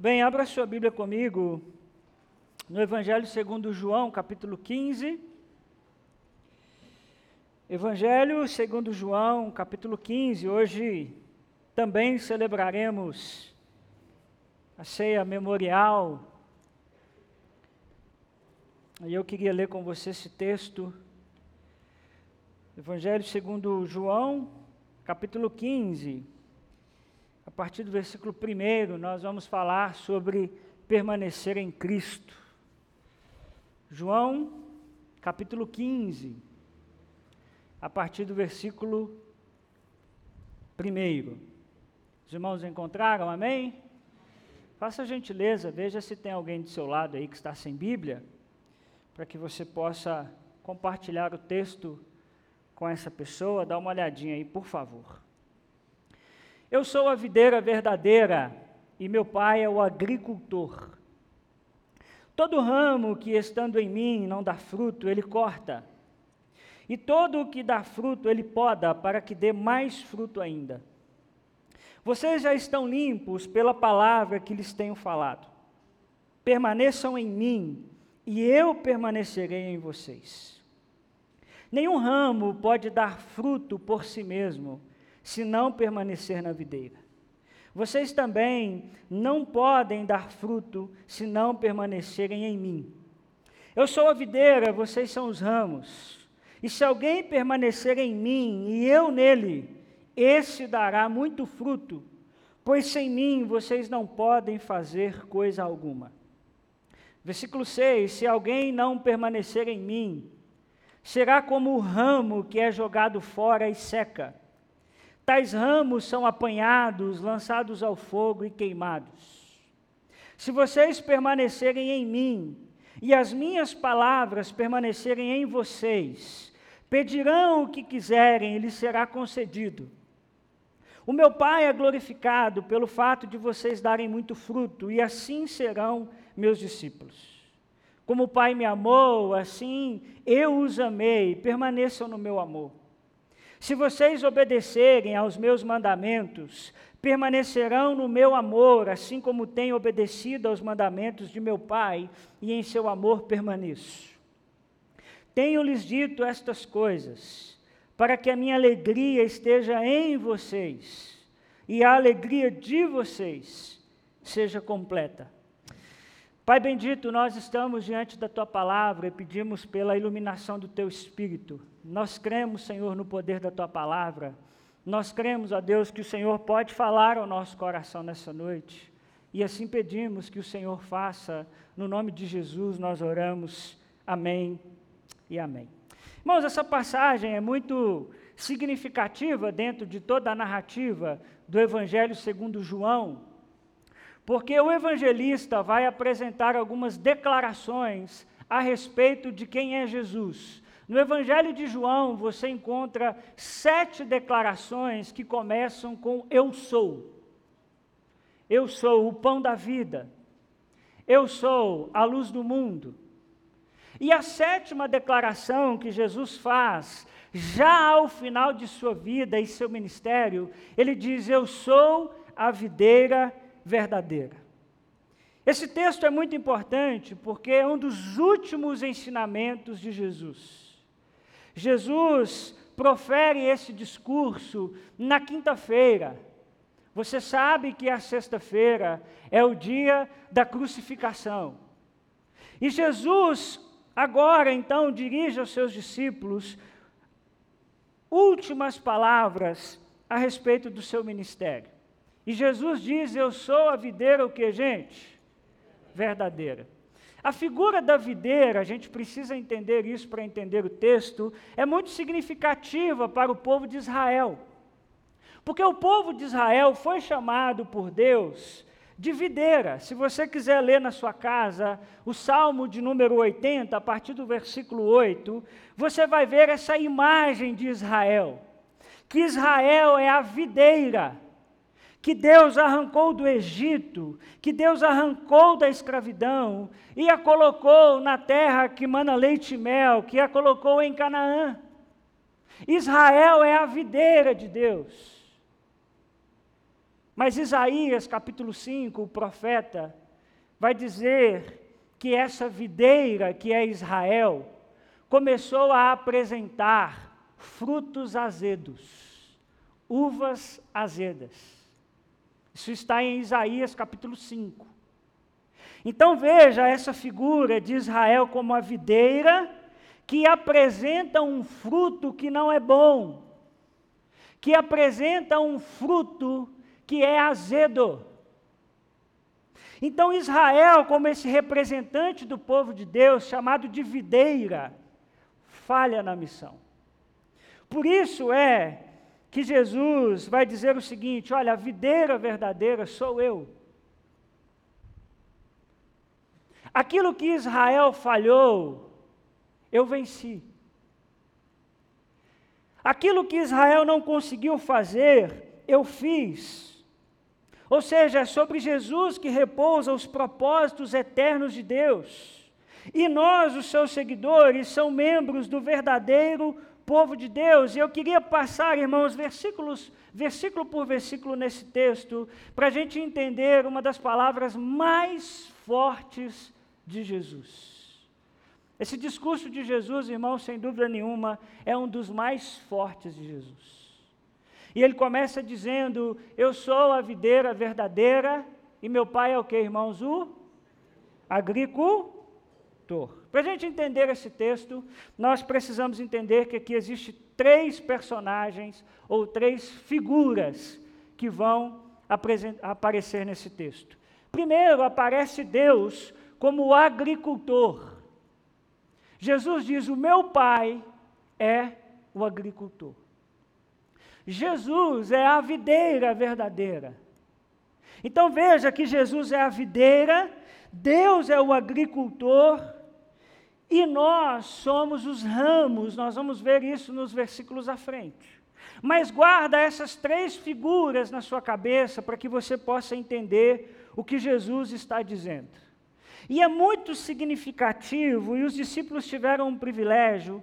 Bem, abra sua Bíblia comigo no Evangelho segundo João, capítulo 15. Evangelho segundo João, capítulo 15. Hoje também celebraremos a ceia memorial. E eu queria ler com você esse texto. Evangelho segundo João, capítulo 15 a partir do versículo 1, nós vamos falar sobre permanecer em Cristo. João, capítulo 15, a partir do versículo 1. Os irmãos encontraram, amém? Faça a gentileza, veja se tem alguém do seu lado aí que está sem Bíblia, para que você possa compartilhar o texto com essa pessoa. Dá uma olhadinha aí, por favor. Eu sou a videira verdadeira e meu pai é o agricultor. Todo ramo que estando em mim não dá fruto, ele corta. E todo o que dá fruto, ele poda, para que dê mais fruto ainda. Vocês já estão limpos pela palavra que lhes tenho falado. Permaneçam em mim, e eu permanecerei em vocês. Nenhum ramo pode dar fruto por si mesmo, se não permanecer na videira. Vocês também não podem dar fruto se não permanecerem em mim. Eu sou a videira, vocês são os ramos. E se alguém permanecer em mim e eu nele, esse dará muito fruto, pois sem mim vocês não podem fazer coisa alguma. Versículo 6: Se alguém não permanecer em mim, será como o ramo que é jogado fora e seca. Tais ramos são apanhados, lançados ao fogo e queimados. Se vocês permanecerem em mim e as minhas palavras permanecerem em vocês, pedirão o que quiserem e lhes será concedido. O meu Pai é glorificado pelo fato de vocês darem muito fruto, e assim serão meus discípulos. Como o Pai me amou, assim eu os amei, permaneçam no meu amor. Se vocês obedecerem aos meus mandamentos, permanecerão no meu amor, assim como tenho obedecido aos mandamentos de meu Pai, e em seu amor permaneço. Tenho-lhes dito estas coisas, para que a minha alegria esteja em vocês, e a alegria de vocês seja completa. Pai bendito, nós estamos diante da tua palavra e pedimos pela iluminação do teu espírito. Nós cremos, Senhor, no poder da tua palavra. Nós cremos, ó Deus, que o Senhor pode falar ao nosso coração nessa noite. E assim pedimos que o Senhor faça. No nome de Jesus nós oramos. Amém e amém. Irmãos, essa passagem é muito significativa dentro de toda a narrativa do Evangelho segundo João porque o evangelista vai apresentar algumas declarações a respeito de quem é Jesus. No Evangelho de João, você encontra sete declarações que começam com Eu sou. Eu sou o pão da vida. Eu sou a luz do mundo. E a sétima declaração que Jesus faz, já ao final de sua vida e seu ministério, ele diz: Eu sou a videira verdadeira. Esse texto é muito importante porque é um dos últimos ensinamentos de Jesus. Jesus profere esse discurso na quinta-feira. Você sabe que a sexta-feira é o dia da crucificação. E Jesus, agora então, dirige aos seus discípulos últimas palavras a respeito do seu ministério. E Jesus diz: Eu sou a videira, o que, gente? Verdadeira. A figura da videira, a gente precisa entender isso para entender o texto, é muito significativa para o povo de Israel. Porque o povo de Israel foi chamado por Deus de videira. Se você quiser ler na sua casa o Salmo de número 80, a partir do versículo 8, você vai ver essa imagem de Israel. Que Israel é a videira que Deus arrancou do Egito, que Deus arrancou da escravidão e a colocou na terra que mana leite e mel, que a colocou em Canaã. Israel é a videira de Deus. Mas Isaías, capítulo 5, o profeta, vai dizer que essa videira, que é Israel, começou a apresentar frutos azedos, uvas azedas. Isso está em Isaías capítulo 5. Então veja essa figura de Israel como a videira que apresenta um fruto que não é bom, que apresenta um fruto que é azedo. Então, Israel, como esse representante do povo de Deus, chamado de videira, falha na missão. Por isso é que Jesus vai dizer o seguinte: olha, a videira verdadeira sou eu. Aquilo que Israel falhou, eu venci. Aquilo que Israel não conseguiu fazer, eu fiz. Ou seja, é sobre Jesus que repousa os propósitos eternos de Deus. E nós, os seus seguidores, são membros do verdadeiro povo de Deus. E eu queria passar, irmãos, versículos, versículo por versículo nesse texto, para a gente entender uma das palavras mais fortes de Jesus. Esse discurso de Jesus, irmãos, sem dúvida nenhuma, é um dos mais fortes de Jesus. E ele começa dizendo: Eu sou a videira verdadeira, e meu pai é o que, irmãos? O agricultor. Para a gente entender esse texto, nós precisamos entender que aqui existe três personagens ou três figuras que vão aparecer nesse texto. Primeiro aparece Deus como o agricultor. Jesus diz: O meu pai é o agricultor. Jesus é a videira verdadeira. Então veja que Jesus é a videira, Deus é o agricultor e nós somos os ramos. Nós vamos ver isso nos versículos à frente. Mas guarda essas três figuras na sua cabeça para que você possa entender o que Jesus está dizendo. E é muito significativo, e os discípulos tiveram um privilégio,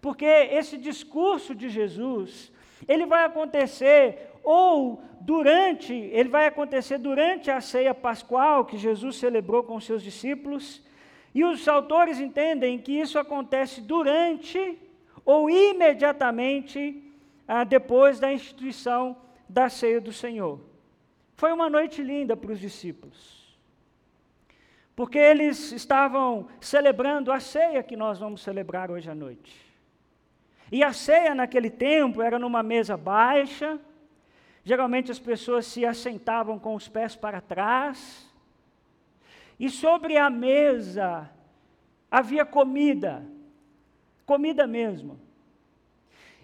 porque esse discurso de Jesus ele vai acontecer ou durante, ele vai acontecer durante a ceia pascual que Jesus celebrou com seus discípulos, e os autores entendem que isso acontece durante ou imediatamente ah, depois da instituição da ceia do Senhor. Foi uma noite linda para os discípulos, porque eles estavam celebrando a ceia que nós vamos celebrar hoje à noite. E a ceia naquele tempo era numa mesa baixa, geralmente as pessoas se assentavam com os pés para trás, e sobre a mesa havia comida, comida mesmo.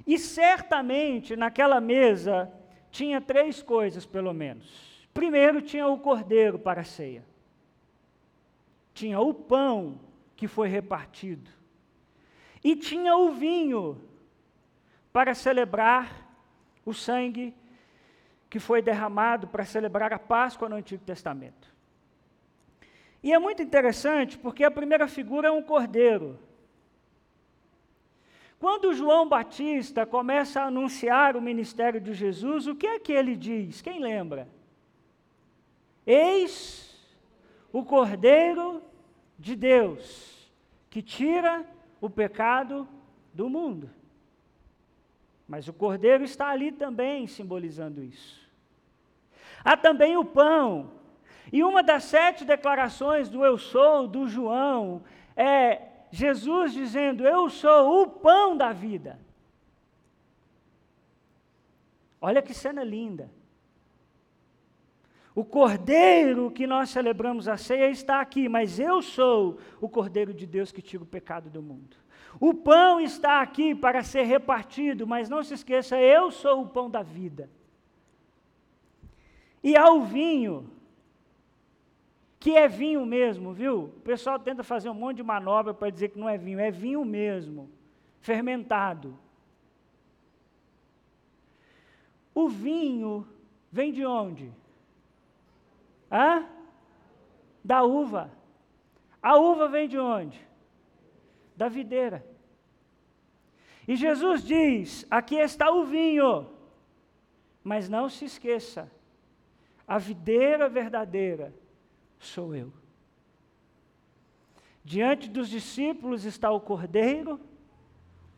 E certamente naquela mesa tinha três coisas, pelo menos. Primeiro, tinha o cordeiro para a ceia, tinha o pão que foi repartido, e tinha o vinho para celebrar o sangue que foi derramado para celebrar a Páscoa no Antigo Testamento. E é muito interessante porque a primeira figura é um cordeiro. Quando João Batista começa a anunciar o ministério de Jesus, o que é que ele diz? Quem lembra? Eis o Cordeiro de Deus, que tira o pecado do mundo. Mas o cordeiro está ali também simbolizando isso. Há também o pão. E uma das sete declarações do eu sou, do João, é Jesus dizendo: Eu sou o pão da vida. Olha que cena linda. O cordeiro que nós celebramos a ceia está aqui, mas eu sou o cordeiro de Deus que tira o pecado do mundo. O pão está aqui para ser repartido, mas não se esqueça, eu sou o pão da vida. E há o vinho, que é vinho mesmo, viu? O pessoal tenta fazer um monte de manobra para dizer que não é vinho, é vinho mesmo, fermentado. O vinho vem de onde? Hã? Da uva. A uva vem de onde? da videira. E Jesus diz: aqui está o vinho, mas não se esqueça, A videira verdadeira sou eu. Diante dos discípulos está o cordeiro,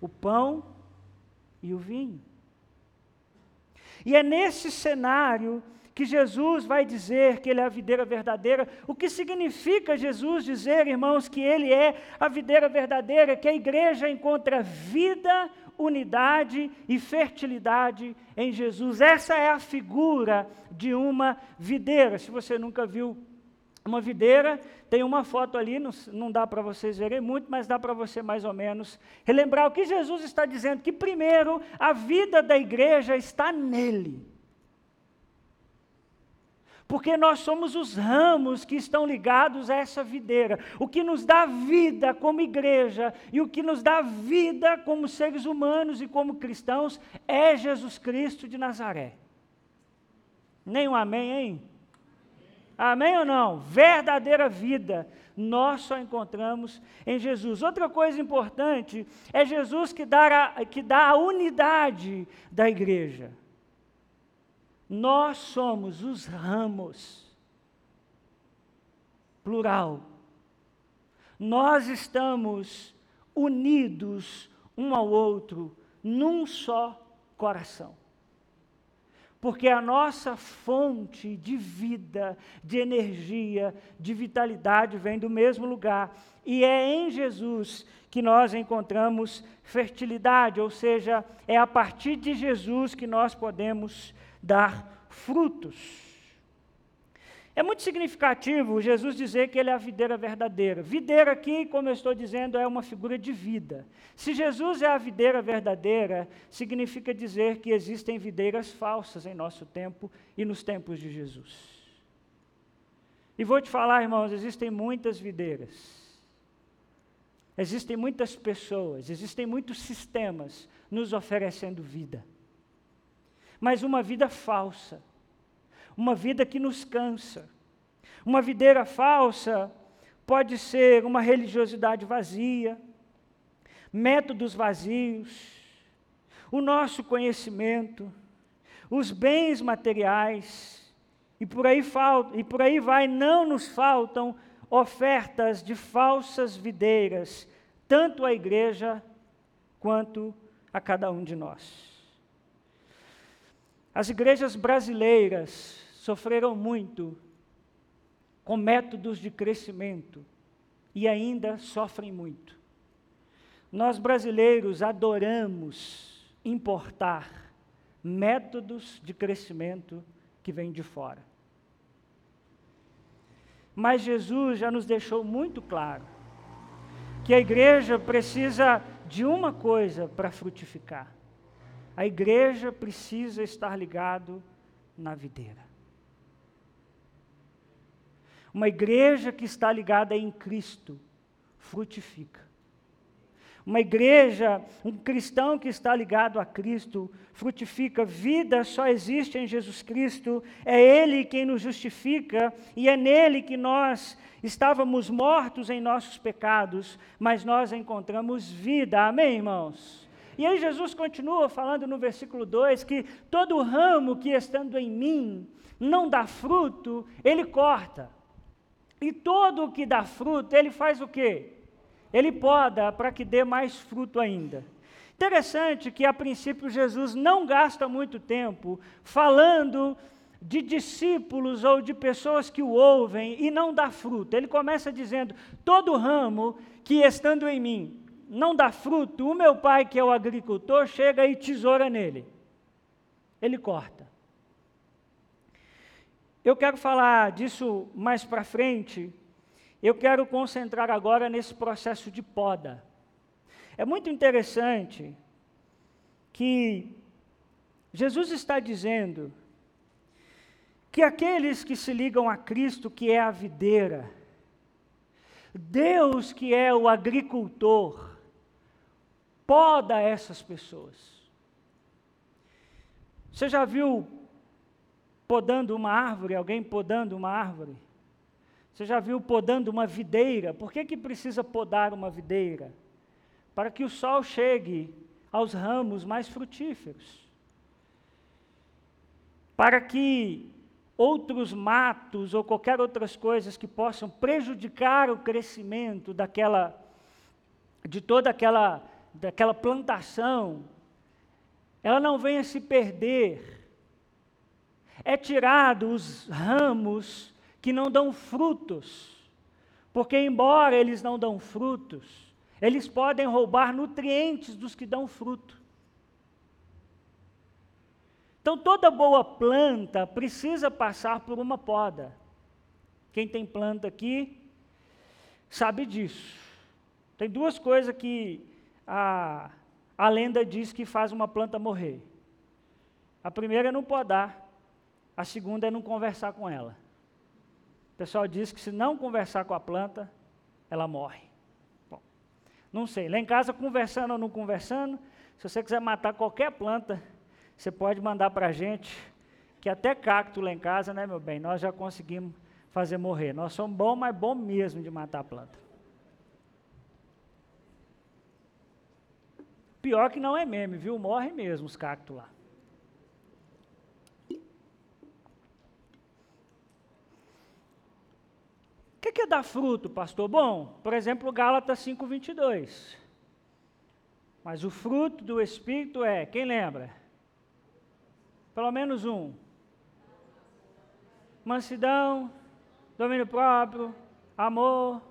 o pão e o vinho. E é nesse cenário que Jesus vai dizer que Ele é a videira verdadeira. O que significa Jesus dizer, irmãos, que Ele é a videira verdadeira, que a igreja encontra vida, unidade e fertilidade em Jesus. Essa é a figura de uma videira. Se você nunca viu uma videira, tem uma foto ali, não, não dá para vocês verem muito, mas dá para você mais ou menos relembrar o que Jesus está dizendo: que primeiro a vida da igreja está nele. Porque nós somos os ramos que estão ligados a essa videira. O que nos dá vida como igreja e o que nos dá vida como seres humanos e como cristãos é Jesus Cristo de Nazaré. Nem um amém, hein? Amém ou não? Verdadeira vida nós só encontramos em Jesus. Outra coisa importante é Jesus que dá a, que dá a unidade da igreja. Nós somos os ramos, plural. Nós estamos unidos um ao outro num só coração. Porque a nossa fonte de vida, de energia, de vitalidade vem do mesmo lugar. E é em Jesus que nós encontramos fertilidade, ou seja, é a partir de Jesus que nós podemos dar frutos. É muito significativo Jesus dizer que ele é a videira verdadeira. Videira aqui, como eu estou dizendo, é uma figura de vida. Se Jesus é a videira verdadeira, significa dizer que existem videiras falsas em nosso tempo e nos tempos de Jesus. E vou te falar, irmãos, existem muitas videiras. Existem muitas pessoas, existem muitos sistemas nos oferecendo vida mas uma vida falsa, uma vida que nos cansa. Uma videira falsa pode ser uma religiosidade vazia, métodos vazios, o nosso conhecimento, os bens materiais, e por aí, falta, e por aí vai, não nos faltam ofertas de falsas videiras, tanto à igreja quanto a cada um de nós. As igrejas brasileiras sofreram muito com métodos de crescimento e ainda sofrem muito. Nós brasileiros adoramos importar métodos de crescimento que vêm de fora. Mas Jesus já nos deixou muito claro que a igreja precisa de uma coisa para frutificar: a igreja precisa estar ligado na videira. Uma igreja que está ligada em Cristo frutifica. Uma igreja, um cristão que está ligado a Cristo, frutifica. Vida só existe em Jesus Cristo. É Ele quem nos justifica e é nele que nós estávamos mortos em nossos pecados, mas nós encontramos vida. Amém, irmãos? E aí Jesus continua falando no versículo 2 que todo ramo que estando em mim não dá fruto, ele corta. E todo o que dá fruto, ele faz o quê? Ele poda para que dê mais fruto ainda. Interessante que a princípio Jesus não gasta muito tempo falando de discípulos ou de pessoas que o ouvem e não dá fruto. Ele começa dizendo: todo ramo que estando em mim não dá fruto, o meu pai, que é o agricultor, chega e tesoura nele. Ele corta. Eu quero falar disso mais para frente. Eu quero concentrar agora nesse processo de poda. É muito interessante que Jesus está dizendo que aqueles que se ligam a Cristo, que é a videira, Deus que é o agricultor, poda essas pessoas. Você já viu podando uma árvore, alguém podando uma árvore? Você já viu podando uma videira? Por que, que precisa podar uma videira? Para que o sol chegue aos ramos mais frutíferos. Para que outros matos ou qualquer outras coisas que possam prejudicar o crescimento daquela de toda aquela daquela plantação, ela não venha se perder. É tirado os ramos que não dão frutos, porque embora eles não dão frutos, eles podem roubar nutrientes dos que dão fruto. Então, toda boa planta precisa passar por uma poda. Quem tem planta aqui sabe disso. Tem duas coisas que a, a lenda diz que faz uma planta morrer. A primeira é não podar, a segunda é não conversar com ela. O pessoal diz que se não conversar com a planta, ela morre. Bom, não sei, lá em casa, conversando ou não conversando, se você quiser matar qualquer planta, você pode mandar para a gente, que até cacto lá em casa, né, meu bem, nós já conseguimos fazer morrer. Nós somos bom, mas bom mesmo de matar a planta. Pior que não é meme, viu? Morre mesmo os cactos lá. O que, que é dar fruto, pastor? Bom, por exemplo, Gálatas 5,22. Mas o fruto do Espírito é, quem lembra? Pelo menos um. Mansidão, domínio próprio, amor,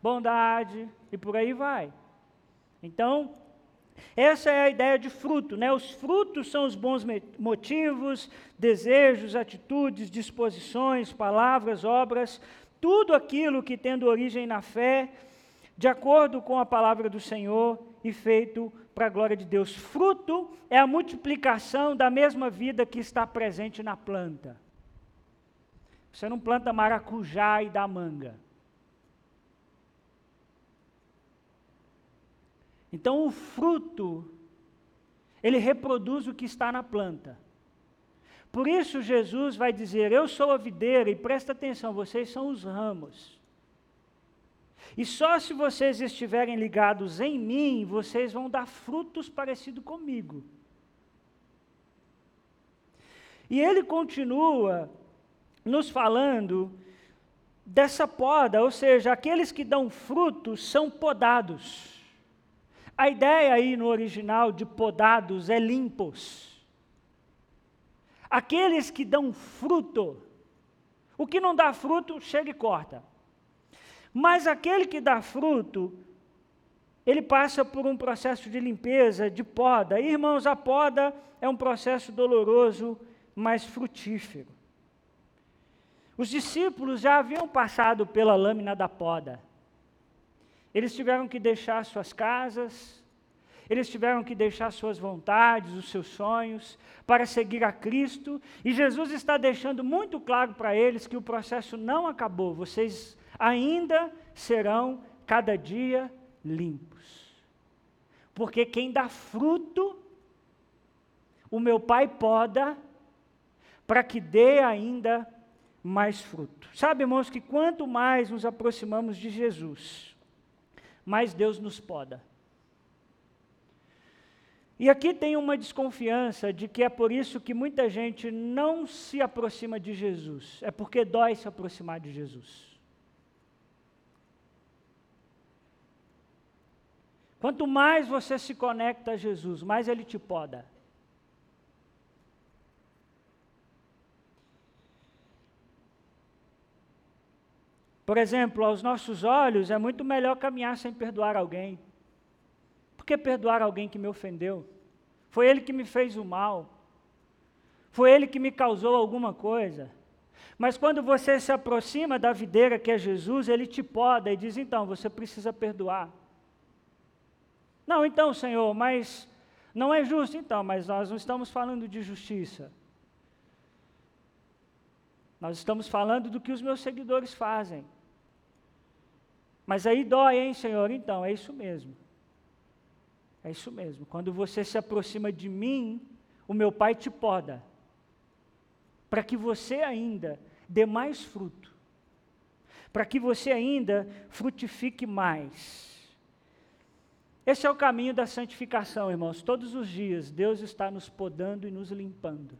bondade e por aí vai. Então, essa é a ideia de fruto, né? Os frutos são os bons motivos, desejos, atitudes, disposições, palavras, obras, tudo aquilo que tendo origem na fé, de acordo com a palavra do Senhor e feito para a glória de Deus. Fruto é a multiplicação da mesma vida que está presente na planta. Você não planta maracujá e dá manga. Então o fruto, ele reproduz o que está na planta. Por isso Jesus vai dizer: Eu sou a videira, e presta atenção, vocês são os ramos. E só se vocês estiverem ligados em mim, vocês vão dar frutos parecidos comigo. E ele continua nos falando dessa poda, ou seja, aqueles que dão frutos são podados. A ideia aí no original de podados é limpos. Aqueles que dão fruto, o que não dá fruto, chega e corta. Mas aquele que dá fruto, ele passa por um processo de limpeza, de poda. Irmãos, a poda é um processo doloroso, mas frutífero. Os discípulos já haviam passado pela lâmina da poda. Eles tiveram que deixar suas casas, eles tiveram que deixar suas vontades, os seus sonhos, para seguir a Cristo, e Jesus está deixando muito claro para eles que o processo não acabou. Vocês ainda serão cada dia limpos. Porque quem dá fruto, o meu Pai poda, para que dê ainda mais fruto. Sabe, irmãos, que quanto mais nos aproximamos de Jesus, mais Deus nos poda. E aqui tem uma desconfiança de que é por isso que muita gente não se aproxima de Jesus. É porque dói se aproximar de Jesus. Quanto mais você se conecta a Jesus, mais ele te poda. Por exemplo, aos nossos olhos é muito melhor caminhar sem perdoar alguém. Por que perdoar alguém que me ofendeu? Foi ele que me fez o mal. Foi ele que me causou alguma coisa. Mas quando você se aproxima da videira que é Jesus, ele te poda e diz: então, você precisa perdoar. Não, então, Senhor, mas não é justo, então, mas nós não estamos falando de justiça. Nós estamos falando do que os meus seguidores fazem. Mas aí dói, hein, Senhor? Então, é isso mesmo. É isso mesmo. Quando você se aproxima de mim, o meu Pai te poda, para que você ainda dê mais fruto, para que você ainda frutifique mais. Esse é o caminho da santificação, irmãos. Todos os dias Deus está nos podando e nos limpando.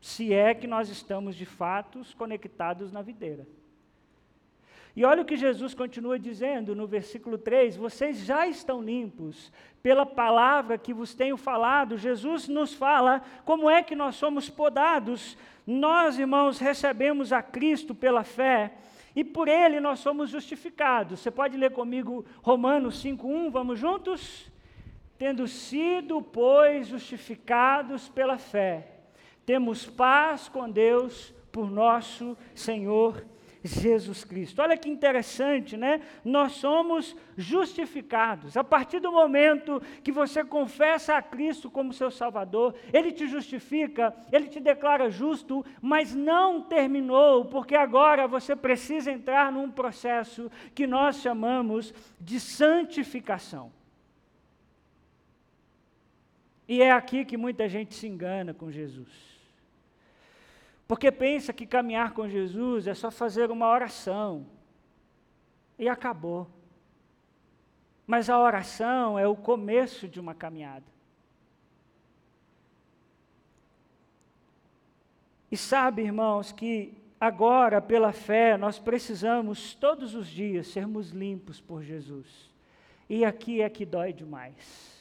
se é que nós estamos de fato conectados na videira. E olha o que Jesus continua dizendo no versículo 3: vocês já estão limpos pela palavra que vos tenho falado. Jesus nos fala como é que nós somos podados. Nós, irmãos, recebemos a Cristo pela fé e por ele nós somos justificados. Você pode ler comigo Romanos 5:1, vamos juntos? Tendo sido, pois, justificados pela fé, temos paz com Deus por nosso Senhor Jesus Cristo. Olha que interessante, né? Nós somos justificados. A partir do momento que você confessa a Cristo como seu Salvador, Ele te justifica, Ele te declara justo, mas não terminou, porque agora você precisa entrar num processo que nós chamamos de santificação. E é aqui que muita gente se engana com Jesus. Porque pensa que caminhar com Jesus é só fazer uma oração e acabou. Mas a oração é o começo de uma caminhada. E sabe, irmãos, que agora, pela fé, nós precisamos todos os dias sermos limpos por Jesus. E aqui é que dói demais.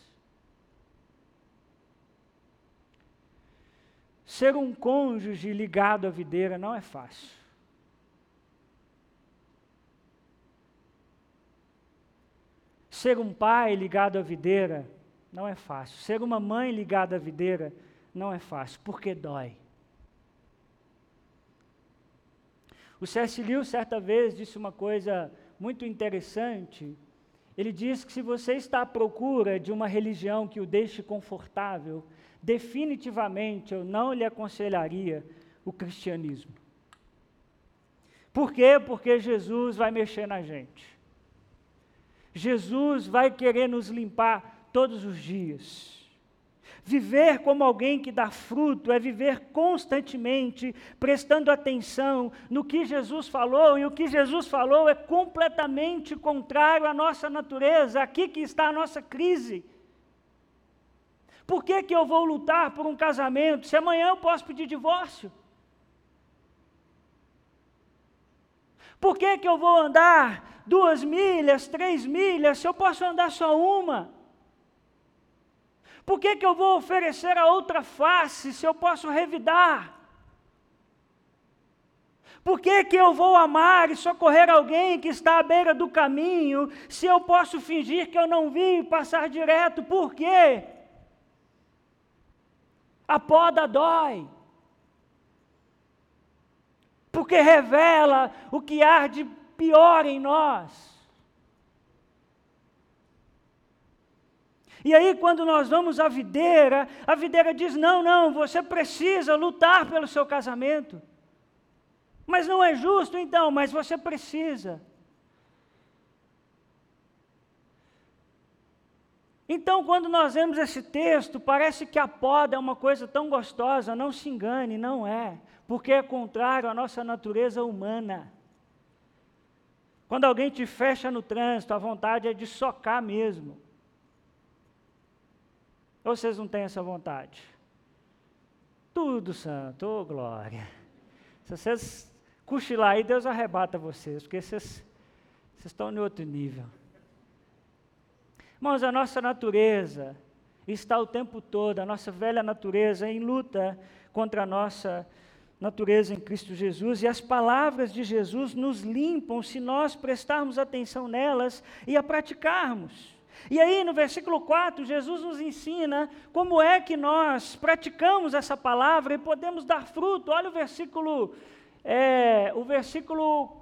Ser um cônjuge ligado à videira não é fácil. Ser um pai ligado à videira não é fácil. Ser uma mãe ligada à videira não é fácil, porque dói. O C.S. Lewis, certa vez, disse uma coisa muito interessante. Ele diz que se você está à procura de uma religião que o deixe confortável, definitivamente eu não lhe aconselharia o cristianismo. Por quê? Porque Jesus vai mexer na gente. Jesus vai querer nos limpar todos os dias. Viver como alguém que dá fruto é viver constantemente prestando atenção no que Jesus falou, e o que Jesus falou é completamente contrário à nossa natureza. Aqui que está a nossa crise. Por que, que eu vou lutar por um casamento se amanhã eu posso pedir divórcio? Por que, que eu vou andar duas milhas, três milhas, se eu posso andar só uma? Por que, que eu vou oferecer a outra face, se eu posso revidar? Por que, que eu vou amar e socorrer alguém que está à beira do caminho, se eu posso fingir que eu não vi e passar direto? Por quê? A poda dói. Porque revela o que há de pior em nós. E aí, quando nós vamos à videira, a videira diz: não, não, você precisa lutar pelo seu casamento. Mas não é justo, então, mas você precisa. Então, quando nós vemos esse texto, parece que a poda é uma coisa tão gostosa, não se engane, não é, porque é contrário à nossa natureza humana. Quando alguém te fecha no trânsito, a vontade é de socar mesmo. Ou vocês não têm essa vontade? Tudo santo, oh glória. Se vocês cochilar aí, Deus arrebata vocês, porque vocês, vocês estão em outro nível. Irmãos, a nossa natureza está o tempo todo, a nossa velha natureza, em luta contra a nossa natureza em Cristo Jesus, e as palavras de Jesus nos limpam se nós prestarmos atenção nelas e a praticarmos. E aí, no versículo 4, Jesus nos ensina como é que nós praticamos essa palavra e podemos dar fruto. Olha o versículo, é, o versículo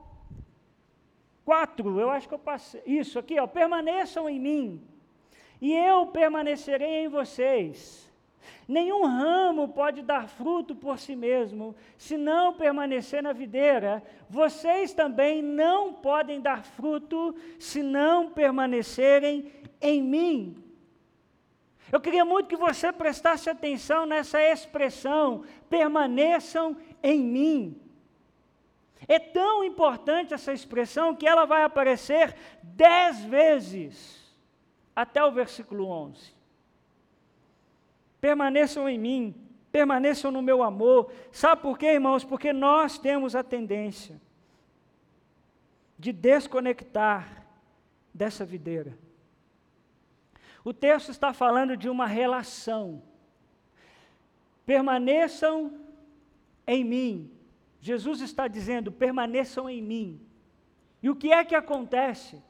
4, eu acho que eu passei. Isso aqui, ó. Permaneçam em mim, e eu permanecerei em vocês. Nenhum ramo pode dar fruto por si mesmo, se não permanecer na videira. Vocês também não podem dar fruto, se não permanecerem em mim. Eu queria muito que você prestasse atenção nessa expressão: permaneçam em mim. É tão importante essa expressão que ela vai aparecer dez vezes até o versículo 11. Permaneçam em mim permaneçam no meu amor. Sabe por quê, irmãos? Porque nós temos a tendência de desconectar dessa videira. O texto está falando de uma relação. Permaneçam em mim. Jesus está dizendo: permaneçam em mim. E o que é que acontece?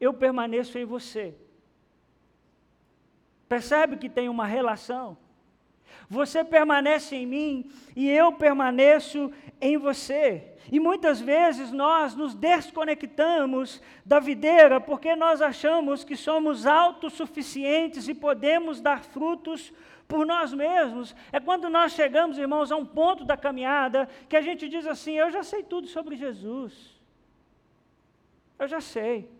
Eu permaneço em você. Percebe que tem uma relação? Você permanece em mim e eu permaneço em você. E muitas vezes nós nos desconectamos da videira porque nós achamos que somos autossuficientes e podemos dar frutos por nós mesmos. É quando nós chegamos, irmãos, a um ponto da caminhada que a gente diz assim: Eu já sei tudo sobre Jesus. Eu já sei.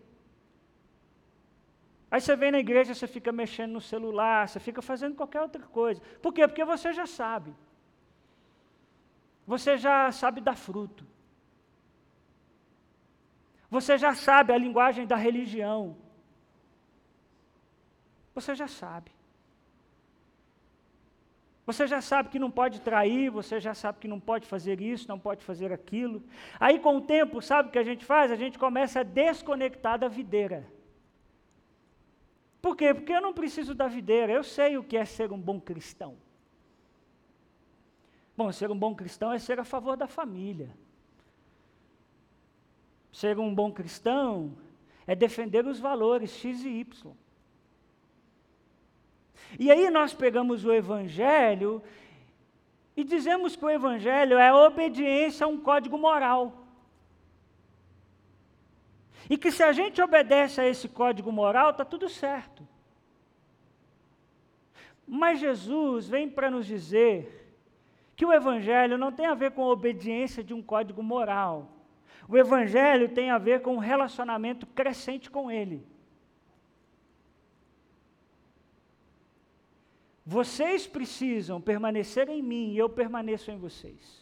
Aí você vem na igreja, você fica mexendo no celular, você fica fazendo qualquer outra coisa. Por quê? Porque você já sabe. Você já sabe dar fruto. Você já sabe a linguagem da religião. Você já sabe. Você já sabe que não pode trair, você já sabe que não pode fazer isso, não pode fazer aquilo. Aí, com o tempo, sabe o que a gente faz? A gente começa a desconectar da videira. Por quê? Porque eu não preciso da videira, eu sei o que é ser um bom cristão. Bom, ser um bom cristão é ser a favor da família. Ser um bom cristão é defender os valores X e Y. E aí nós pegamos o Evangelho e dizemos que o Evangelho é obediência a um código moral. E que se a gente obedece a esse código moral, está tudo certo. Mas Jesus vem para nos dizer que o Evangelho não tem a ver com a obediência de um código moral. O Evangelho tem a ver com um relacionamento crescente com Ele. Vocês precisam permanecer em mim e eu permaneço em vocês.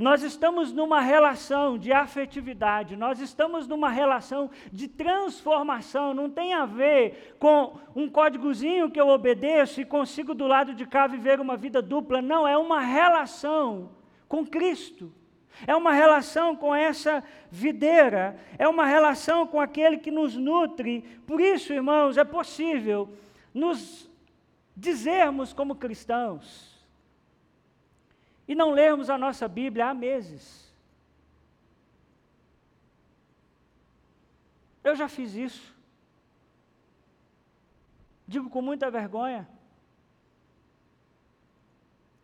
Nós estamos numa relação de afetividade, nós estamos numa relação de transformação, não tem a ver com um códigozinho que eu obedeço e consigo do lado de cá viver uma vida dupla, não, é uma relação com Cristo. É uma relação com essa videira, é uma relação com aquele que nos nutre. Por isso, irmãos, é possível nos dizermos como cristãos, e não lermos a nossa Bíblia há meses. Eu já fiz isso. Digo com muita vergonha.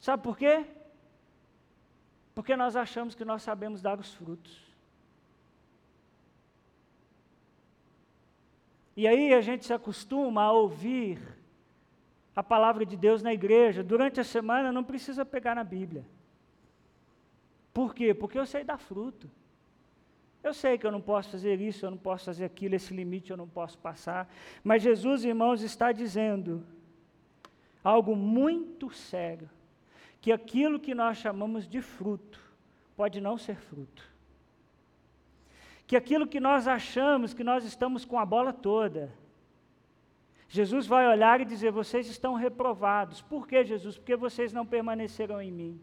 Sabe por quê? Porque nós achamos que nós sabemos dar os frutos. E aí a gente se acostuma a ouvir a palavra de Deus na igreja. Durante a semana não precisa pegar na Bíblia. Por quê? Porque eu sei dar fruto. Eu sei que eu não posso fazer isso, eu não posso fazer aquilo, esse limite eu não posso passar. Mas Jesus, irmãos, está dizendo algo muito sério: que aquilo que nós chamamos de fruto pode não ser fruto. Que aquilo que nós achamos que nós estamos com a bola toda, Jesus vai olhar e dizer: vocês estão reprovados. Por que, Jesus? Porque vocês não permaneceram em mim.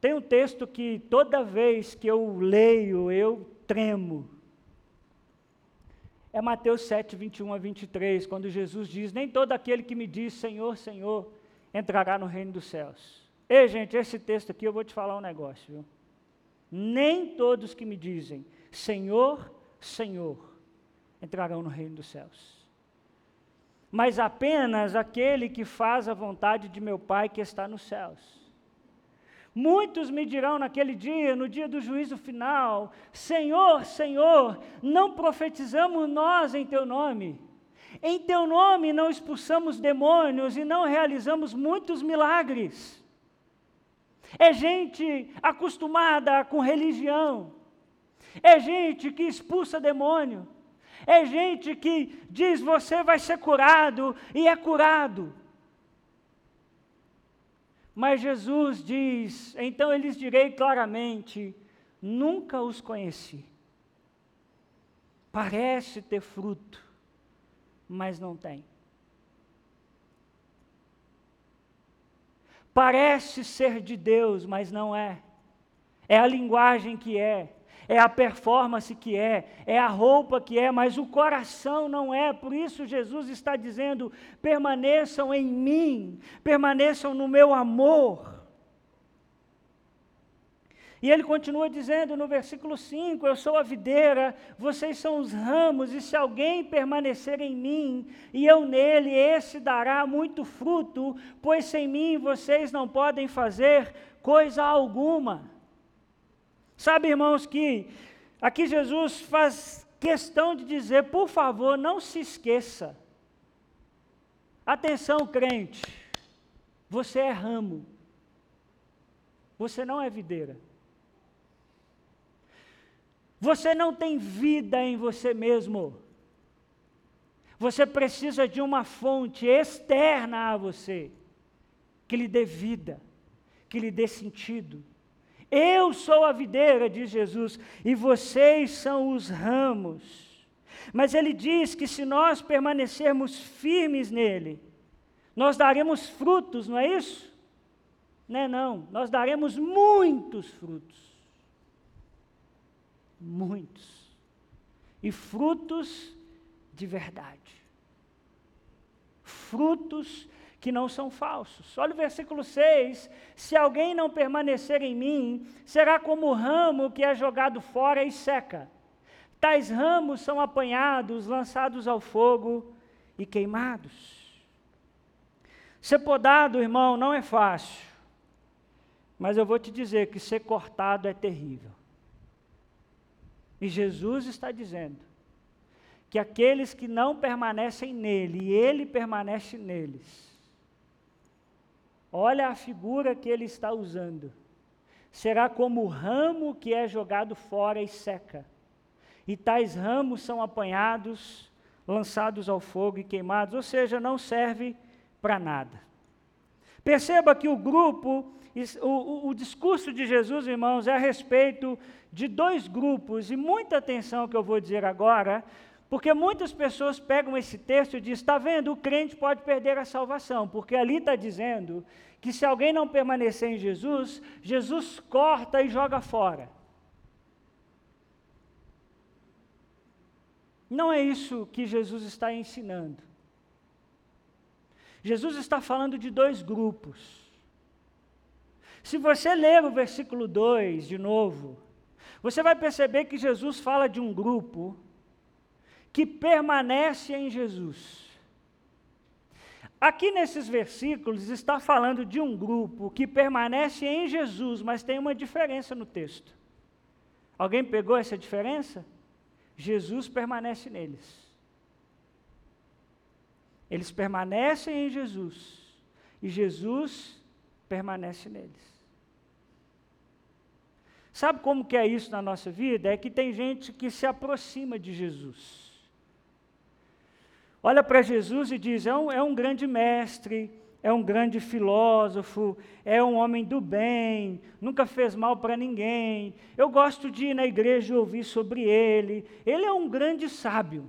Tem um texto que toda vez que eu leio, eu tremo. É Mateus 7, 21 a 23, quando Jesus diz: Nem todo aquele que me diz Senhor, Senhor, entrará no reino dos céus. Ei, gente, esse texto aqui eu vou te falar um negócio, viu? Nem todos que me dizem Senhor, Senhor, entrarão no reino dos céus. Mas apenas aquele que faz a vontade de meu Pai que está nos céus. Muitos me dirão naquele dia, no dia do juízo final: Senhor, Senhor, não profetizamos nós em teu nome. Em teu nome não expulsamos demônios e não realizamos muitos milagres. É gente acostumada com religião. É gente que expulsa demônio. É gente que diz você vai ser curado e é curado. Mas Jesus diz: Então eu lhes direi claramente: nunca os conheci. Parece ter fruto, mas não tem. Parece ser de Deus, mas não é. É a linguagem que é é a performance que é, é a roupa que é, mas o coração não é. Por isso Jesus está dizendo: permaneçam em mim, permaneçam no meu amor. E ele continua dizendo no versículo 5: Eu sou a videira, vocês são os ramos, e se alguém permanecer em mim e eu nele, esse dará muito fruto, pois sem mim vocês não podem fazer coisa alguma. Sabe, irmãos, que aqui Jesus faz questão de dizer: por favor, não se esqueça. Atenção, crente, você é ramo, você não é videira. Você não tem vida em você mesmo. Você precisa de uma fonte externa a você, que lhe dê vida, que lhe dê sentido. Eu sou a videira, diz Jesus, e vocês são os ramos. Mas ele diz que se nós permanecermos firmes nele, nós daremos frutos, não é isso? Não é não, nós daremos muitos frutos muitos, e frutos de verdade. Frutos que não são falsos. Olha o versículo 6: Se alguém não permanecer em mim, será como o ramo que é jogado fora e seca. Tais ramos são apanhados, lançados ao fogo e queimados. Ser podado, irmão, não é fácil. Mas eu vou te dizer que ser cortado é terrível. E Jesus está dizendo que aqueles que não permanecem nele e ele permanece neles, olha a figura que ele está usando. Será como o ramo que é jogado fora e seca. E tais ramos são apanhados, lançados ao fogo e queimados, ou seja, não serve para nada. Perceba que o grupo, o, o, o discurso de Jesus, irmãos, é a respeito de dois grupos, e muita atenção que eu vou dizer agora, porque muitas pessoas pegam esse texto e dizem: está vendo, o crente pode perder a salvação, porque ali está dizendo que se alguém não permanecer em Jesus, Jesus corta e joga fora. Não é isso que Jesus está ensinando. Jesus está falando de dois grupos. Se você ler o versículo 2 de novo, você vai perceber que Jesus fala de um grupo que permanece em Jesus. Aqui nesses versículos está falando de um grupo que permanece em Jesus, mas tem uma diferença no texto. Alguém pegou essa diferença? Jesus permanece neles. Eles permanecem em Jesus e Jesus permanece neles. Sabe como que é isso na nossa vida? É que tem gente que se aproxima de Jesus. Olha para Jesus e diz: é um, é um grande mestre, é um grande filósofo, é um homem do bem, nunca fez mal para ninguém. Eu gosto de ir na igreja e ouvir sobre ele. Ele é um grande sábio.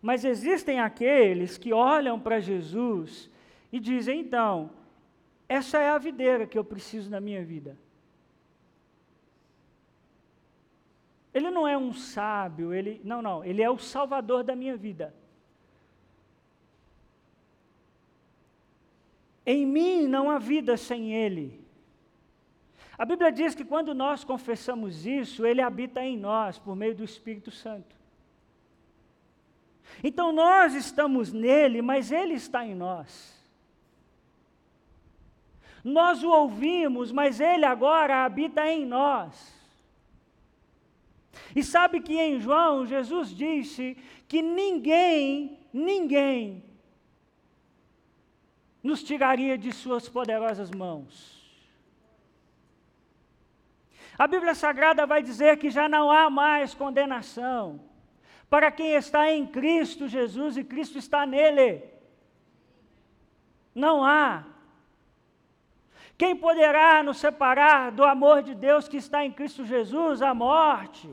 Mas existem aqueles que olham para Jesus e dizem: então, essa é a videira que eu preciso na minha vida. Ele não é um sábio, ele não, não, ele é o salvador da minha vida. Em mim não há vida sem ele. A Bíblia diz que quando nós confessamos isso, ele habita em nós por meio do Espírito Santo. Então nós estamos nele, mas ele está em nós. Nós o ouvimos, mas ele agora habita em nós. E sabe que em João, Jesus disse que ninguém, ninguém, nos tiraria de suas poderosas mãos. A Bíblia Sagrada vai dizer que já não há mais condenação para quem está em Cristo Jesus e Cristo está nele. Não há. Quem poderá nos separar do amor de Deus que está em Cristo Jesus? A morte.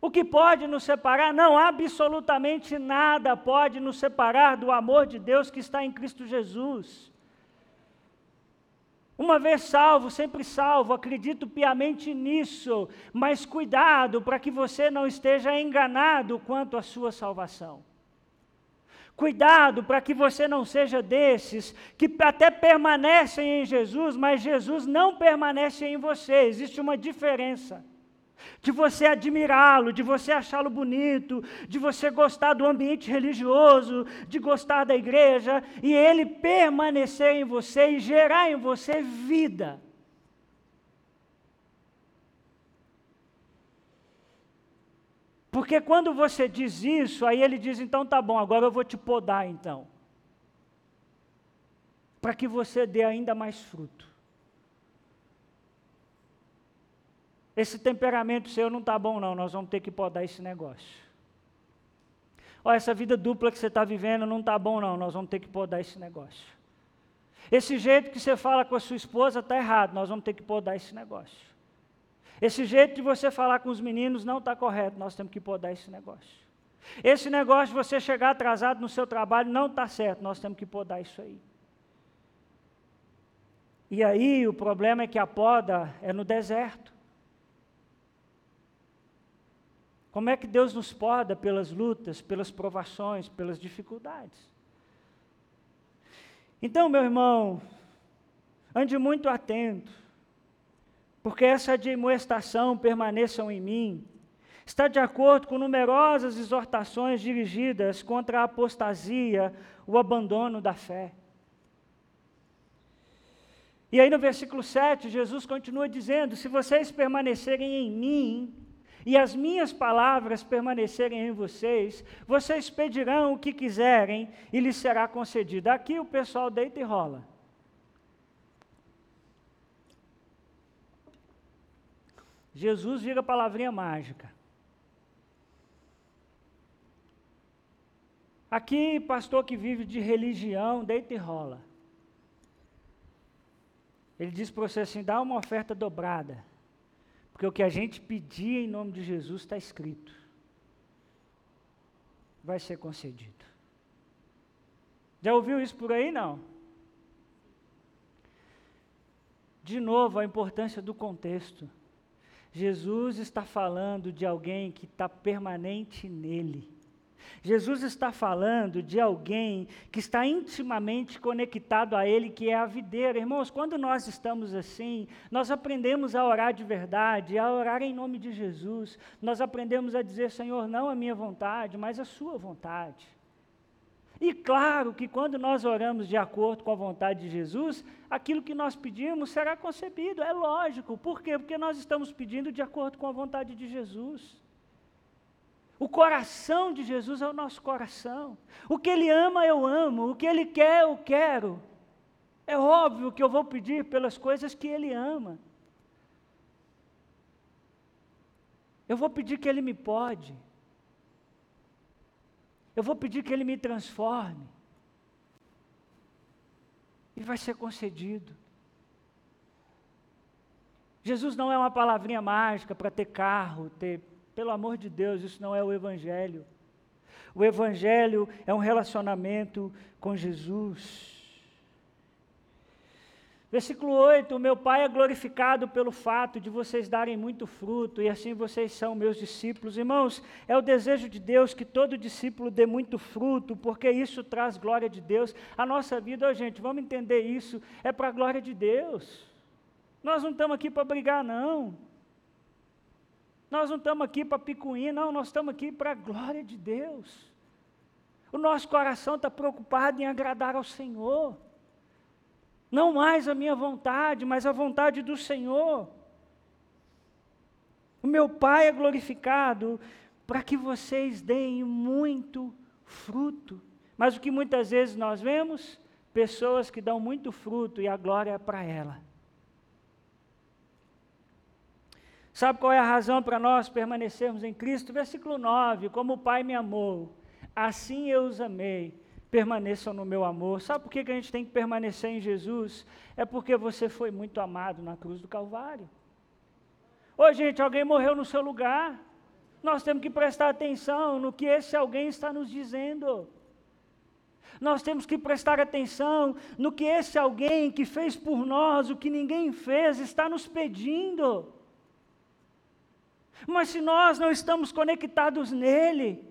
O que pode nos separar? Não, absolutamente nada pode nos separar do amor de Deus que está em Cristo Jesus. Uma vez salvo, sempre salvo, acredito piamente nisso, mas cuidado para que você não esteja enganado quanto à sua salvação. Cuidado para que você não seja desses que até permanecem em Jesus, mas Jesus não permanece em você. Existe uma diferença de você admirá-lo, de você achá-lo bonito, de você gostar do ambiente religioso, de gostar da igreja, e ele permanecer em você e gerar em você vida. Porque quando você diz isso, aí ele diz: então tá bom, agora eu vou te podar então. Para que você dê ainda mais fruto. Esse temperamento seu não está bom, não, nós vamos ter que podar esse negócio. Olha, essa vida dupla que você está vivendo não está bom, não, nós vamos ter que podar esse negócio. Esse jeito que você fala com a sua esposa está errado, nós vamos ter que podar esse negócio. Esse jeito de você falar com os meninos não está correto, nós temos que podar esse negócio. Esse negócio de você chegar atrasado no seu trabalho não está certo, nós temos que podar isso aí. E aí o problema é que a poda é no deserto. Como é que Deus nos poda pelas lutas, pelas provações, pelas dificuldades? Então, meu irmão, ande muito atento, porque essa admoestação permaneçam em mim, está de acordo com numerosas exortações dirigidas contra a apostasia, o abandono da fé. E aí no versículo 7, Jesus continua dizendo: Se vocês permanecerem em mim, e as minhas palavras permanecerem em vocês, vocês pedirão o que quiserem e lhes será concedido. Aqui o pessoal deita e rola. Jesus vira palavrinha mágica. Aqui, pastor que vive de religião, deita e rola. Ele diz para você assim: dá uma oferta dobrada. Porque o que a gente pedir em nome de Jesus está escrito. Vai ser concedido. Já ouviu isso por aí? Não. De novo, a importância do contexto. Jesus está falando de alguém que está permanente nele. Jesus está falando de alguém que está intimamente conectado a Ele, que é a videira. Irmãos, quando nós estamos assim, nós aprendemos a orar de verdade, a orar em nome de Jesus. Nós aprendemos a dizer, Senhor, não a minha vontade, mas a Sua vontade. E claro que quando nós oramos de acordo com a vontade de Jesus, aquilo que nós pedimos será concebido, é lógico. Por quê? Porque nós estamos pedindo de acordo com a vontade de Jesus. O coração de Jesus é o nosso coração. O que Ele ama, eu amo. O que Ele quer, eu quero. É óbvio que eu vou pedir pelas coisas que Ele ama. Eu vou pedir que Ele me pode. Eu vou pedir que Ele me transforme. E vai ser concedido. Jesus não é uma palavrinha mágica para ter carro, ter pelo amor de Deus, isso não é o Evangelho. O Evangelho é um relacionamento com Jesus. Versículo 8: O meu Pai é glorificado pelo fato de vocês darem muito fruto, e assim vocês são meus discípulos. Irmãos, é o desejo de Deus que todo discípulo dê muito fruto, porque isso traz glória de Deus. A nossa vida, oh, gente, vamos entender isso, é para a glória de Deus. Nós não estamos aqui para brigar, não. Nós não estamos aqui para picuinha, não, nós estamos aqui para a glória de Deus. O nosso coração está preocupado em agradar ao Senhor. Não mais a minha vontade, mas a vontade do Senhor. O meu Pai é glorificado para que vocês deem muito fruto. Mas o que muitas vezes nós vemos? Pessoas que dão muito fruto e a glória é para ela. Sabe qual é a razão para nós permanecermos em Cristo? Versículo 9: Como o Pai me amou, assim eu os amei, permaneçam no meu amor. Sabe por que, a gente tem que permanecer em Jesus? É porque você foi muito amado na cruz do Calvário. Ô gente, alguém morreu no seu lugar. Nós temos que prestar atenção no que esse alguém está nos dizendo. Nós temos que prestar atenção no que esse alguém que fez por nós o que ninguém fez está nos pedindo. Mas se nós não estamos conectados nele,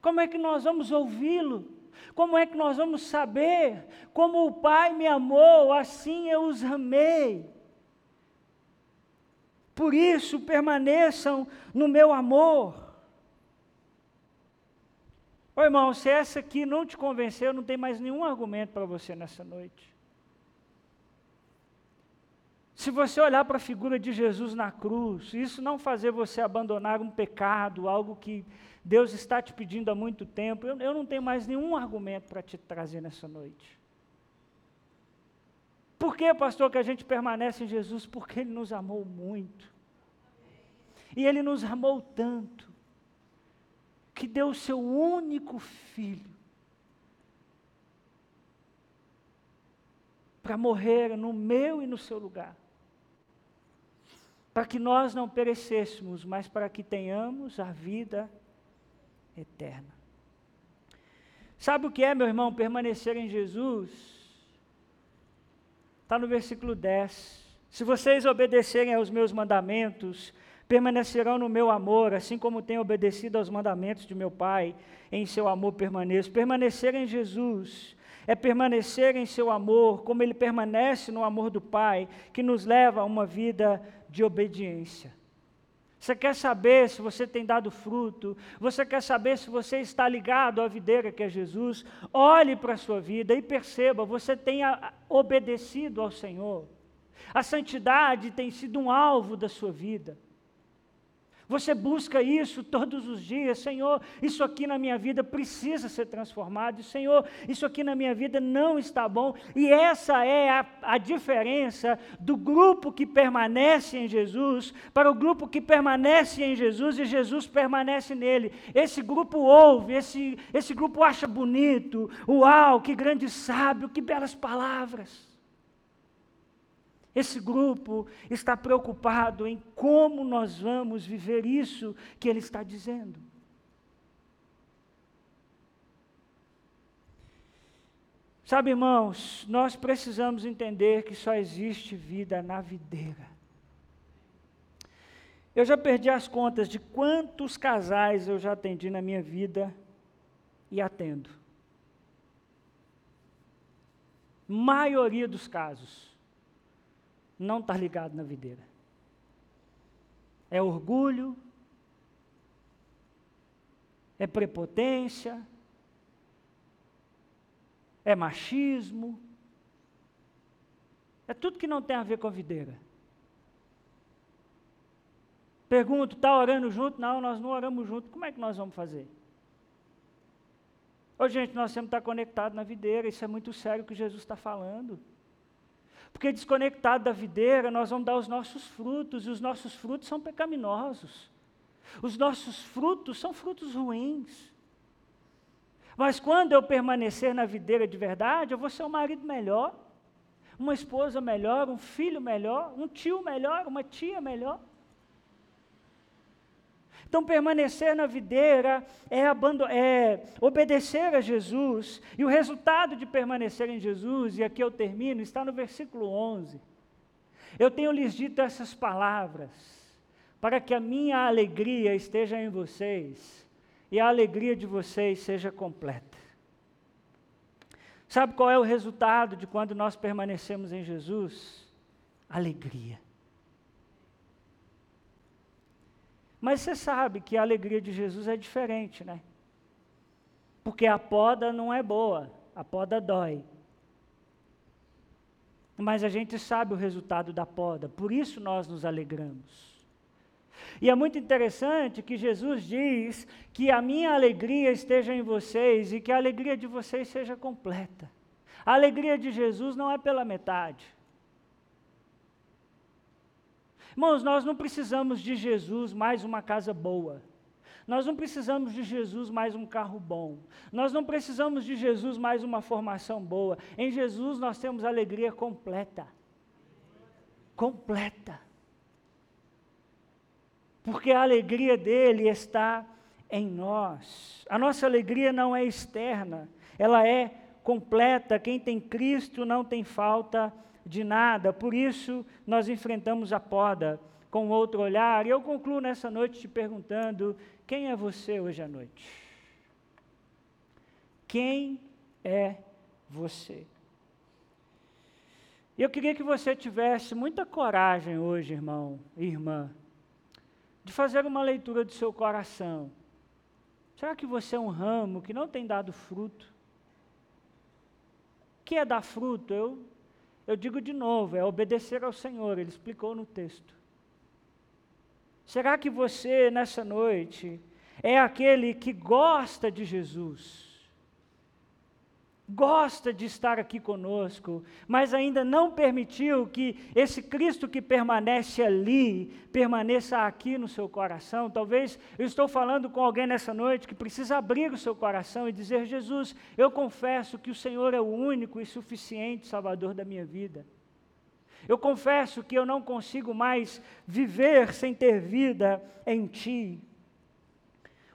como é que nós vamos ouvi-lo? Como é que nós vamos saber? Como o Pai me amou, assim eu os amei. Por isso permaneçam no meu amor. Ô irmão, se essa aqui não te convenceu, não tem mais nenhum argumento para você nessa noite. Se você olhar para a figura de Jesus na cruz, isso não fazer você abandonar um pecado, algo que Deus está te pedindo há muito tempo, eu, eu não tenho mais nenhum argumento para te trazer nessa noite. Por que, pastor, que a gente permanece em Jesus? Porque Ele nos amou muito. E Ele nos amou tanto que deu o seu único filho para morrer no meu e no seu lugar. Para que nós não perecêssemos, mas para que tenhamos a vida eterna. Sabe o que é, meu irmão, permanecer em Jesus? Está no versículo 10. Se vocês obedecerem aos meus mandamentos, permanecerão no meu amor, assim como tenho obedecido aos mandamentos de meu Pai, em seu amor permaneço. Permanecer em Jesus é permanecer em seu amor, como ele permanece no amor do Pai, que nos leva a uma vida de obediência. Você quer saber se você tem dado fruto? Você quer saber se você está ligado à videira que é Jesus? Olhe para a sua vida e perceba, você tem obedecido ao Senhor. A santidade tem sido um alvo da sua vida. Você busca isso todos os dias, Senhor, isso aqui na minha vida precisa ser transformado, Senhor, isso aqui na minha vida não está bom, e essa é a, a diferença do grupo que permanece em Jesus para o grupo que permanece em Jesus e Jesus permanece nele. Esse grupo ouve, esse, esse grupo acha bonito, uau, que grande sábio, que belas palavras. Esse grupo está preocupado em como nós vamos viver isso que ele está dizendo. Sabe, irmãos, nós precisamos entender que só existe vida na videira. Eu já perdi as contas de quantos casais eu já atendi na minha vida e atendo. Maioria dos casos não está ligado na videira. É orgulho, é prepotência, é machismo, é tudo que não tem a ver com a videira. Pergunto, está orando junto? Não, nós não oramos junto. Como é que nós vamos fazer? Ô, gente, nós temos que estar conectados na videira, isso é muito sério o que Jesus está falando. Porque desconectado da videira, nós vamos dar os nossos frutos, e os nossos frutos são pecaminosos. Os nossos frutos são frutos ruins. Mas quando eu permanecer na videira de verdade, eu vou ser um marido melhor, uma esposa melhor, um filho melhor, um tio melhor, uma tia melhor. Então, permanecer na videira é, é, obedecer a Jesus, e o resultado de permanecer em Jesus, e aqui eu termino, está no versículo 11. Eu tenho lhes dito essas palavras, para que a minha alegria esteja em vocês, e a alegria de vocês seja completa. Sabe qual é o resultado de quando nós permanecemos em Jesus? Alegria. Mas você sabe que a alegria de Jesus é diferente, né? Porque a poda não é boa, a poda dói. Mas a gente sabe o resultado da poda, por isso nós nos alegramos. E é muito interessante que Jesus diz que a minha alegria esteja em vocês e que a alegria de vocês seja completa. A alegria de Jesus não é pela metade. Irmãos, nós não precisamos de Jesus mais uma casa boa. Nós não precisamos de Jesus mais um carro bom. Nós não precisamos de Jesus mais uma formação boa. Em Jesus nós temos alegria completa. Completa. porque a alegria dele está em nós. A nossa alegria não é externa, ela é completa. Quem tem Cristo não tem falta de nada. Por isso, nós enfrentamos a poda com outro olhar. E eu concluo nessa noite te perguntando: quem é você hoje à noite? Quem é você? Eu queria que você tivesse muita coragem hoje, irmão e irmã, de fazer uma leitura do seu coração. Será que você é um ramo que não tem dado fruto? O que é dar fruto? Eu, eu digo de novo, é obedecer ao Senhor, ele explicou no texto. Será que você, nessa noite, é aquele que gosta de Jesus? Gosta de estar aqui conosco, mas ainda não permitiu que esse Cristo que permanece ali, permaneça aqui no seu coração. Talvez eu estou falando com alguém nessa noite que precisa abrir o seu coração e dizer: Jesus, eu confesso que o Senhor é o único e suficiente Salvador da minha vida. Eu confesso que eu não consigo mais viver sem ter vida em Ti.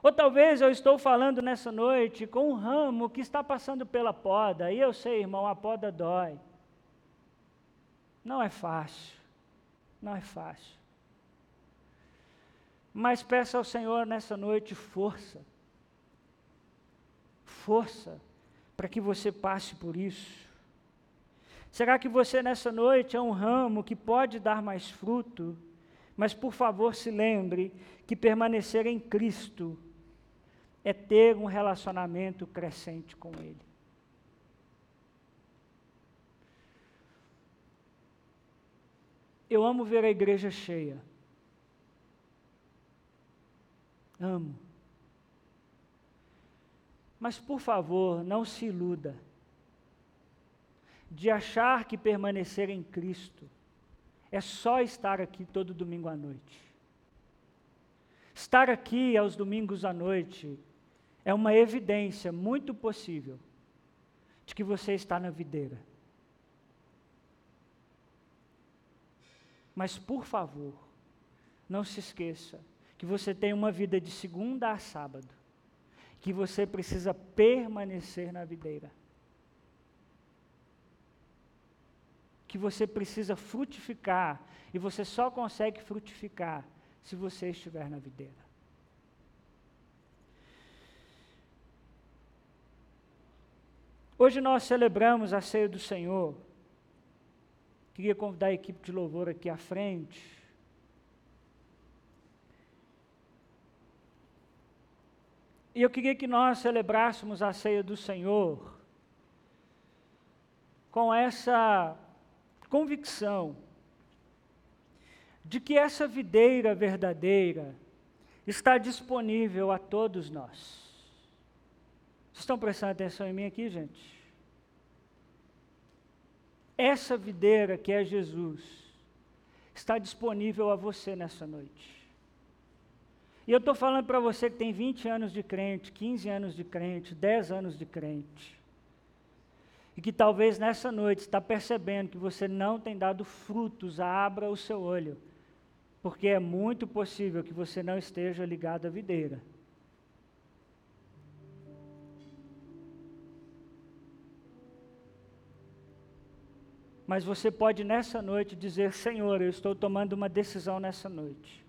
Ou talvez eu estou falando nessa noite com um ramo que está passando pela poda, e eu sei, irmão, a poda dói. Não é fácil. Não é fácil. Mas peça ao Senhor nessa noite força. Força para que você passe por isso. Será que você nessa noite é um ramo que pode dar mais fruto? Mas por favor, se lembre que permanecer em Cristo é ter um relacionamento crescente com Ele. Eu amo ver a igreja cheia. Amo. Mas, por favor, não se iluda de achar que permanecer em Cristo é só estar aqui todo domingo à noite. Estar aqui aos domingos à noite é uma evidência muito possível de que você está na videira. Mas, por favor, não se esqueça que você tem uma vida de segunda a sábado, que você precisa permanecer na videira. Que você precisa frutificar, e você só consegue frutificar se você estiver na videira. Hoje nós celebramos a ceia do Senhor. Queria convidar a equipe de louvor aqui à frente. E eu queria que nós celebrássemos a ceia do Senhor com essa convicção de que essa videira verdadeira está disponível a todos nós. Estão prestando atenção em mim aqui, gente? Essa videira que é Jesus está disponível a você nessa noite. E eu estou falando para você que tem 20 anos de crente, 15 anos de crente, 10 anos de crente. E que talvez nessa noite está percebendo que você não tem dado frutos, abra o seu olho. Porque é muito possível que você não esteja ligado à videira. Mas você pode nessa noite dizer: Senhor, eu estou tomando uma decisão nessa noite,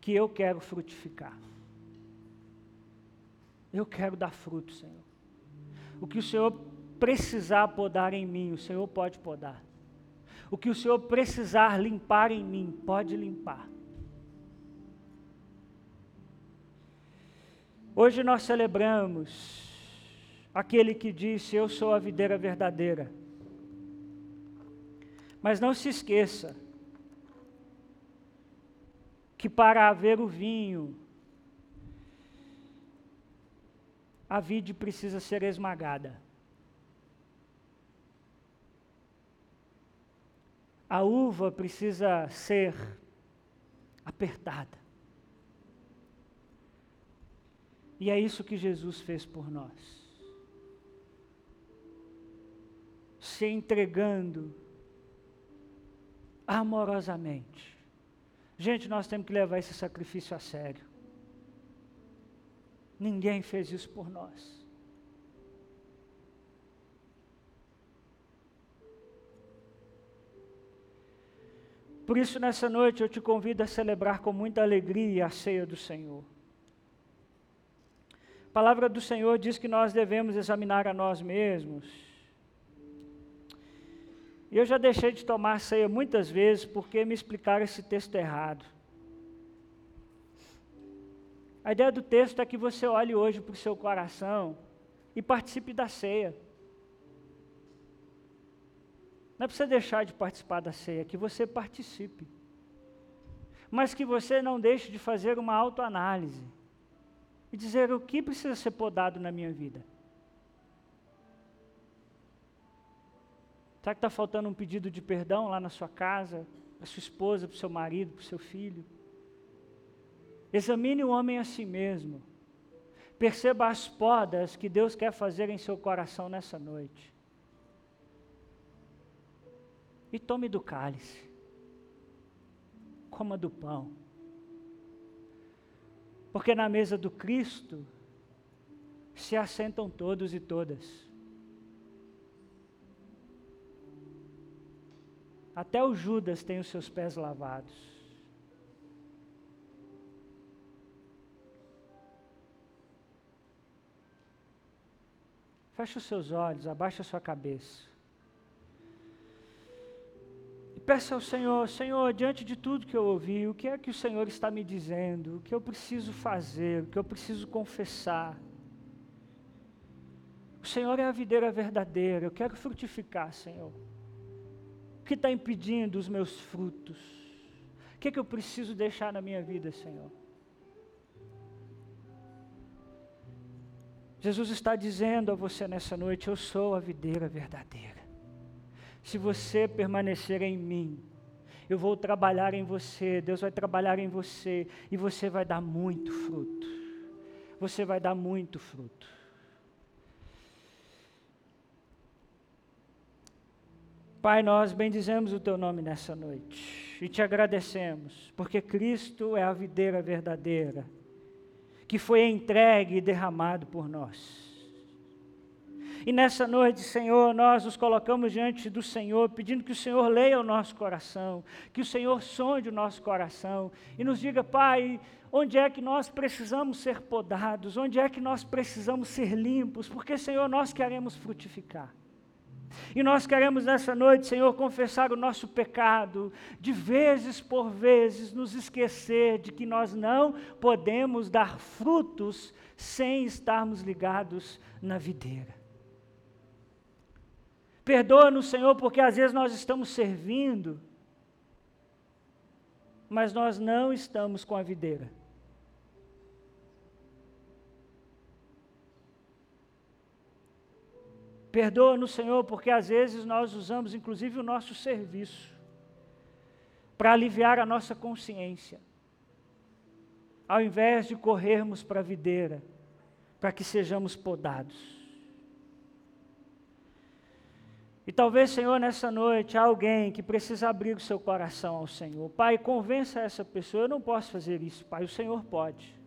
que eu quero frutificar. Eu quero dar fruto, Senhor. O que o Senhor precisar podar em mim, o Senhor pode podar. O que o Senhor precisar limpar em mim, pode limpar. Hoje nós celebramos aquele que disse: Eu sou a videira verdadeira mas não se esqueça que para haver o vinho, a vide precisa ser esmagada. A uva precisa ser apertada. E é isso que Jesus fez por nós. Se entregando amorosamente, Gente, nós temos que levar esse sacrifício a sério. Ninguém fez isso por nós. Por isso, nessa noite, eu te convido a celebrar com muita alegria a ceia do Senhor. A palavra do Senhor diz que nós devemos examinar a nós mesmos. Eu já deixei de tomar ceia muitas vezes porque me explicaram esse texto errado. A ideia do texto é que você olhe hoje para o seu coração e participe da ceia. Não é para você deixar de participar da ceia, que você participe. Mas que você não deixe de fazer uma autoanálise e dizer o que precisa ser podado na minha vida. Será que está faltando um pedido de perdão lá na sua casa, para sua esposa, para o seu marido, para o seu filho? Examine o homem a si mesmo. Perceba as podas que Deus quer fazer em seu coração nessa noite e tome do cálice, coma do pão. Porque na mesa do Cristo se assentam todos e todas. Até o Judas tem os seus pés lavados. Feche os seus olhos, abaixe a sua cabeça peça ao Senhor, Senhor, diante de tudo que eu ouvi, o que é que o Senhor está me dizendo? O que eu preciso fazer? O que eu preciso confessar? O Senhor é a videira verdadeira, eu quero frutificar, Senhor. O que está impedindo os meus frutos? O que é que eu preciso deixar na minha vida, Senhor? Jesus está dizendo a você nessa noite: Eu sou a videira verdadeira se você permanecer em mim, eu vou trabalhar em você, Deus vai trabalhar em você e você vai dar muito fruto. Você vai dar muito fruto. Pai, nós bendizemos o teu nome nessa noite e te agradecemos, porque Cristo é a videira verdadeira, que foi entregue e derramado por nós. E nessa noite, Senhor, nós nos colocamos diante do Senhor, pedindo que o Senhor leia o nosso coração, que o Senhor sonde o nosso coração e nos diga, Pai, onde é que nós precisamos ser podados, onde é que nós precisamos ser limpos, porque, Senhor, nós queremos frutificar. E nós queremos nessa noite, Senhor, confessar o nosso pecado, de vezes por vezes nos esquecer de que nós não podemos dar frutos sem estarmos ligados na videira. Perdoa-nos, Senhor, porque às vezes nós estamos servindo, mas nós não estamos com a videira. Perdoa-nos, Senhor, porque às vezes nós usamos inclusive o nosso serviço para aliviar a nossa consciência, ao invés de corrermos para a videira, para que sejamos podados. E talvez, Senhor, nessa noite há alguém que precisa abrir o seu coração ao Senhor. Pai, convença essa pessoa. Eu não posso fazer isso, Pai, o Senhor pode.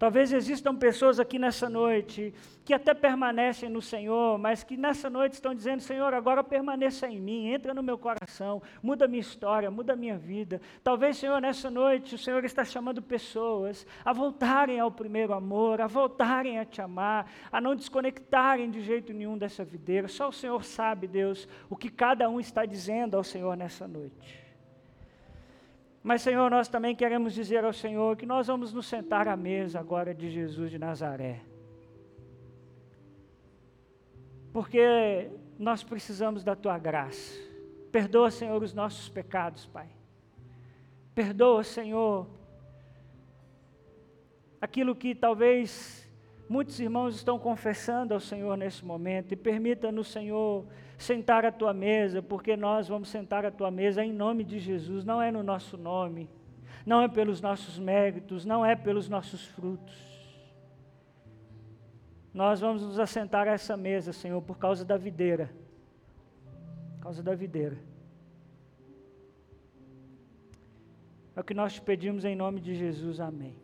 Talvez existam pessoas aqui nessa noite que até permanecem no Senhor, mas que nessa noite estão dizendo: Senhor, agora permaneça em mim, entra no meu coração, muda minha história, muda minha vida. Talvez, Senhor, nessa noite o Senhor está chamando pessoas a voltarem ao primeiro amor, a voltarem a te amar, a não desconectarem de jeito nenhum dessa videira. Só o Senhor sabe, Deus, o que cada um está dizendo ao Senhor nessa noite. Mas, Senhor, nós também queremos dizer ao Senhor que nós vamos nos sentar à mesa agora de Jesus de Nazaré. Porque nós precisamos da tua graça. Perdoa, Senhor, os nossos pecados, Pai. Perdoa, Senhor, aquilo que talvez muitos irmãos estão confessando ao Senhor nesse momento. E permita-nos, Senhor, sentar à tua mesa, porque nós vamos sentar à tua mesa em nome de Jesus, não é no nosso nome, não é pelos nossos méritos, não é pelos nossos frutos. Nós vamos nos assentar a essa mesa, Senhor, por causa da videira. Por causa da videira. É o que nós te pedimos em nome de Jesus. Amém.